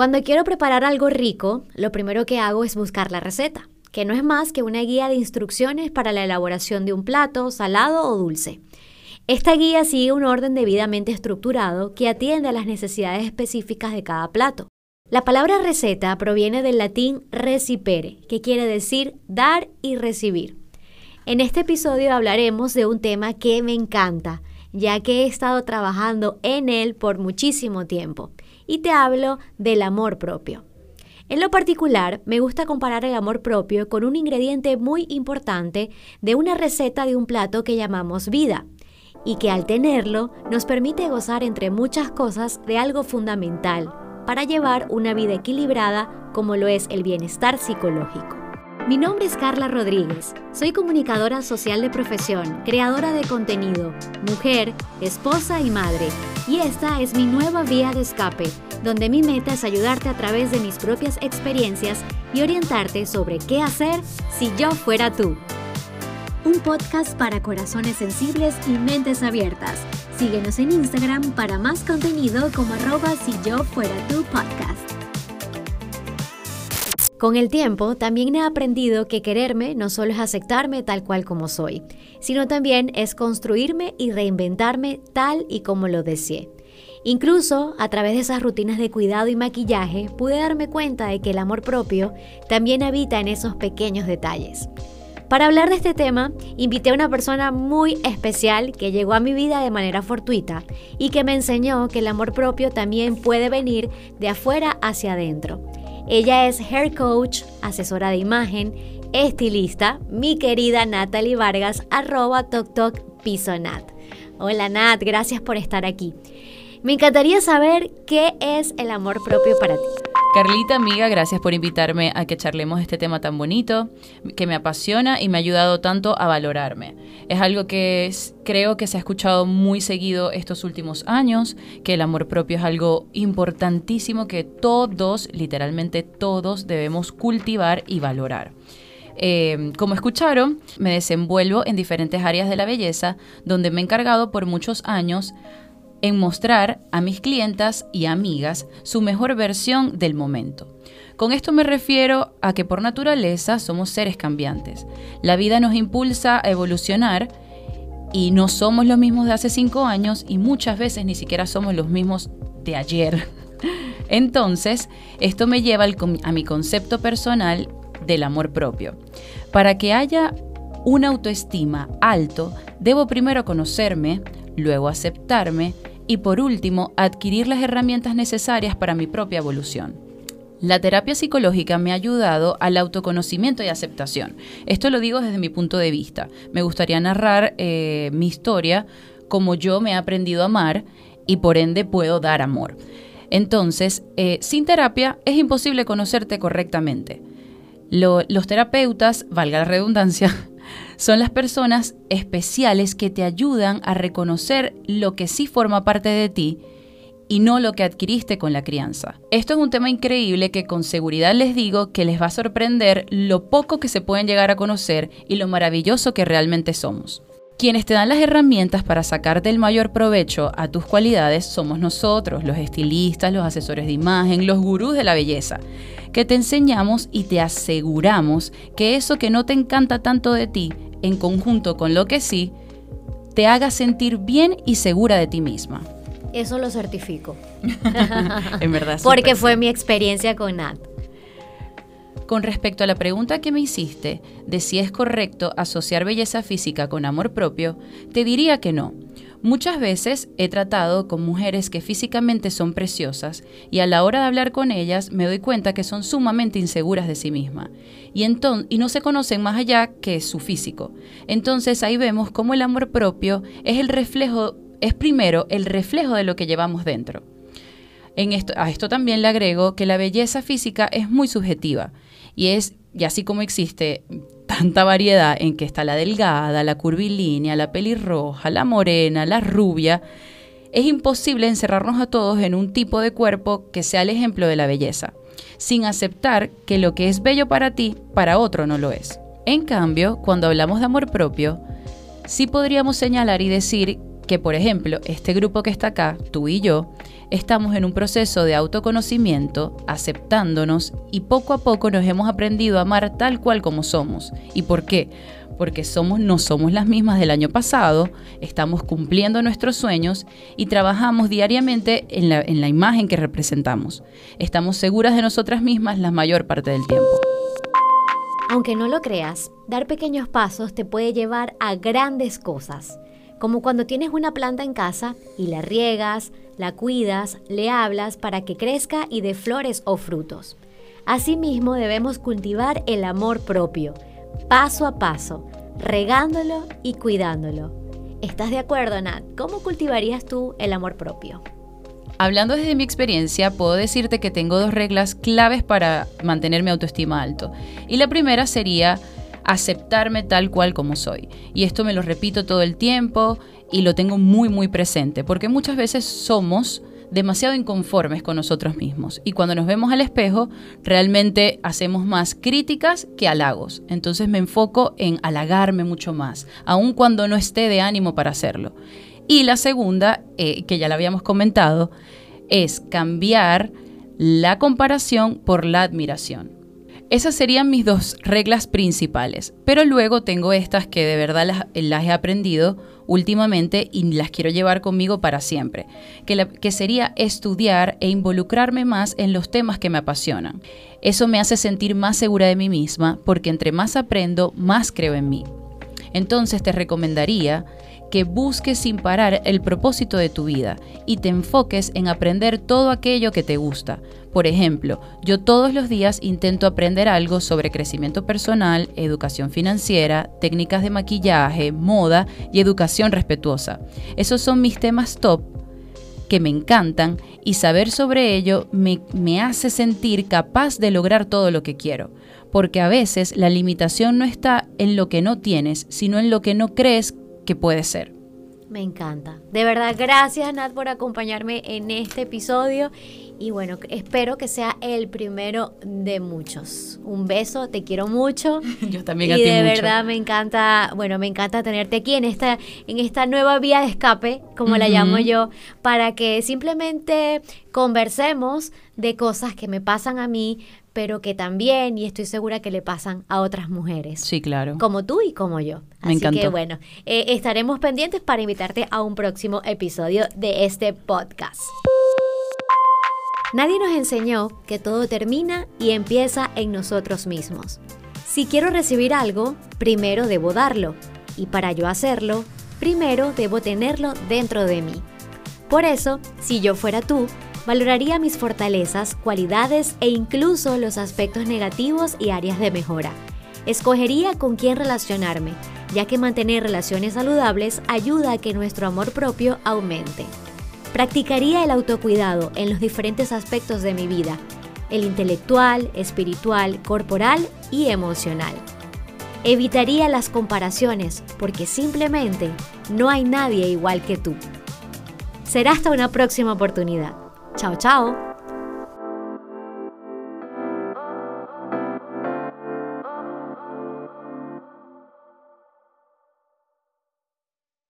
Cuando quiero preparar algo rico, lo primero que hago es buscar la receta, que no es más que una guía de instrucciones para la elaboración de un plato, salado o dulce. Esta guía sigue un orden debidamente estructurado que atiende a las necesidades específicas de cada plato. La palabra receta proviene del latín recipere, que quiere decir dar y recibir. En este episodio hablaremos de un tema que me encanta, ya que he estado trabajando en él por muchísimo tiempo, y te hablo del amor propio. En lo particular, me gusta comparar el amor propio con un ingrediente muy importante de una receta de un plato que llamamos vida, y que al tenerlo nos permite gozar entre muchas cosas de algo fundamental para llevar una vida equilibrada como lo es el bienestar psicológico. Mi nombre es Carla Rodríguez, soy comunicadora social de profesión, creadora de contenido, mujer, esposa y madre, y esta es mi nueva vía de escape, donde mi meta es ayudarte a través de mis propias experiencias y orientarte sobre qué hacer si yo fuera tú. Un podcast para corazones sensibles y mentes abiertas Síguenos en Instagram para más contenido como arroba si yo fuera tu podcast. Con el tiempo, también he aprendido que quererme no solo es aceptarme tal cual como soy, sino también es construirme y reinventarme tal y como lo deseé. Incluso a través de esas rutinas de cuidado y maquillaje pude darme cuenta de que el amor propio también habita en esos pequeños detalles. Para hablar de este tema, invité a una persona muy especial que llegó a mi vida de manera fortuita y que me enseñó que el amor propio también puede venir de afuera hacia adentro. Ella es hair coach, asesora de imagen, estilista, mi querida Natalie Vargas, arroba Nat. Hola Nat, gracias por estar aquí. Me encantaría saber qué es el amor propio para ti. Carlita, amiga, gracias por invitarme a que charlemos este tema tan bonito, que me apasiona y me ha ayudado tanto a valorarme. Es algo que creo que se ha escuchado muy seguido estos últimos años, que el amor propio es algo importantísimo que todos, literalmente todos, debemos cultivar y valorar. Eh, como escucharon, me desenvuelvo en diferentes áreas de la belleza, donde me he encargado por muchos años en mostrar a mis clientas y amigas su mejor versión del momento. Con esto me refiero a que por naturaleza somos seres cambiantes. La vida nos impulsa a evolucionar y no somos los mismos de hace cinco años y muchas veces ni siquiera somos los mismos de ayer. Entonces, esto me lleva a mi concepto personal del amor propio. Para que haya una autoestima alto, debo primero conocerme, luego aceptarme, y por último, adquirir las herramientas necesarias para mi propia evolución. La terapia psicológica me ha ayudado al autoconocimiento y aceptación. Esto lo digo desde mi punto de vista. Me gustaría narrar eh, mi historia como yo me he aprendido a amar y por ende puedo dar amor. Entonces, eh, sin terapia es imposible conocerte correctamente. los terapeutas, valga la redundancia, son las personas especiales que te ayudan a reconocer lo que sí forma parte de ti y no lo que adquiriste con la crianza. Esto es un tema increíble que con seguridad les digo que les va a sorprender lo poco que se pueden llegar a conocer y lo maravilloso que realmente somos. Quienes te dan las herramientas para sacarte el mayor provecho a tus cualidades somos nosotros, los estilistas, los asesores de imagen, los gurús de la belleza, que te enseñamos y te aseguramos que eso que no te encanta tanto de ti, en conjunto con lo que sí, te haga sentir bien y segura de ti misma. Eso lo certifico. en verdad. Porque fue mi experiencia con Nat. Con respecto a la pregunta que me hiciste de si es correcto asociar belleza física con amor propio, te diría que no. Muchas veces he tratado con mujeres que físicamente son preciosas y a la hora de hablar con ellas me doy cuenta que son sumamente inseguras de sí mismas y, y no se conocen más allá que su físico. Entonces ahí vemos cómo el amor propio es el reflejo, es primero el reflejo de lo que llevamos dentro. En esto, a esto también le agrego que la belleza física es muy subjetiva y es, y así como existe tanta variedad en que está la delgada, la curvilínea, la pelirroja, la morena, la rubia, es imposible encerrarnos a todos en un tipo de cuerpo que sea el ejemplo de la belleza, sin aceptar que lo que es bello para ti, para otro no lo es. En cambio, cuando hablamos de amor propio, sí podríamos señalar y decir que, por ejemplo, este grupo que está acá, tú y yo, estamos en un proceso de autoconocimiento, aceptándonos y poco a poco nos hemos aprendido a amar tal cual como somos. ¿Y por qué? Porque somos, no somos las mismas del año pasado, estamos cumpliendo nuestros sueños y trabajamos diariamente en la, en la imagen que representamos. Estamos seguras de nosotras mismas la mayor parte del tiempo. Aunque no lo creas, dar pequeños pasos te puede llevar a grandes cosas como cuando tienes una planta en casa y la riegas, la cuidas, le hablas para que crezca y dé flores o frutos. Asimismo debemos cultivar el amor propio, paso a paso, regándolo y cuidándolo. ¿Estás de acuerdo, Nat? ¿Cómo cultivarías tú el amor propio? Hablando desde mi experiencia, puedo decirte que tengo dos reglas claves para mantener mi autoestima alto. Y la primera sería aceptarme tal cual como soy. Y esto me lo repito todo el tiempo y lo tengo muy muy presente, porque muchas veces somos demasiado inconformes con nosotros mismos y cuando nos vemos al espejo realmente hacemos más críticas que halagos. Entonces me enfoco en halagarme mucho más, aun cuando no esté de ánimo para hacerlo. Y la segunda, eh, que ya la habíamos comentado, es cambiar la comparación por la admiración. Esas serían mis dos reglas principales, pero luego tengo estas que de verdad las, he aprendido últimamente y las quiero llevar conmigo para siempre, que, sería estudiar e involucrarme más en los temas que me apasionan. Eso me hace sentir más segura de mí misma porque entre más aprendo, más creo en mí. Entonces te recomendaría que busques sin parar el propósito de tu vida y te enfoques en aprender todo aquello que te gusta. Por ejemplo, yo todos los días intento aprender algo sobre crecimiento personal, educación financiera, técnicas de maquillaje, moda y educación respetuosa. Esos son mis temas top que me encantan y saber sobre ello me, me hace sentir capaz de lograr todo lo que quiero porque a veces la limitación no está en lo que no tienes, sino en lo que no crees que puede ser. Me encanta. De verdad, gracias Nat por acompañarme en este episodio y bueno, espero que sea el primero de muchos. Un beso, te quiero mucho. Yo también a ti Y de verdad me encanta, bueno, me encanta tenerte aquí en esta en esta nueva vía de escape, como la llamo yo, para que simplemente conversemos de cosas que me pasan a mí, pero que también, y estoy segura que le pasan a otras mujeres. Sí, claro. Como tú y como yo. Me Así que bueno, eh, estaremos pendientes para invitarte a un próximo episodio de este podcast. Nadie nos enseñó que todo termina y empieza en nosotros mismos. Si quiero recibir algo, primero debo darlo. Y para yo hacerlo, primero debo tenerlo dentro de mí. Por eso, si yo fuera tú, Valoraría mis fortalezas, cualidades e incluso los aspectos negativos y áreas de mejora. Escogería con quién relacionarme, ya que mantener relaciones saludables ayuda a que nuestro amor propio aumente. Practicaría el autocuidado en los diferentes aspectos de mi vida, el intelectual, espiritual, corporal y emocional. Evitaría las comparaciones porque simplemente no hay nadie igual que tú. Será hasta una próxima oportunidad. 再见。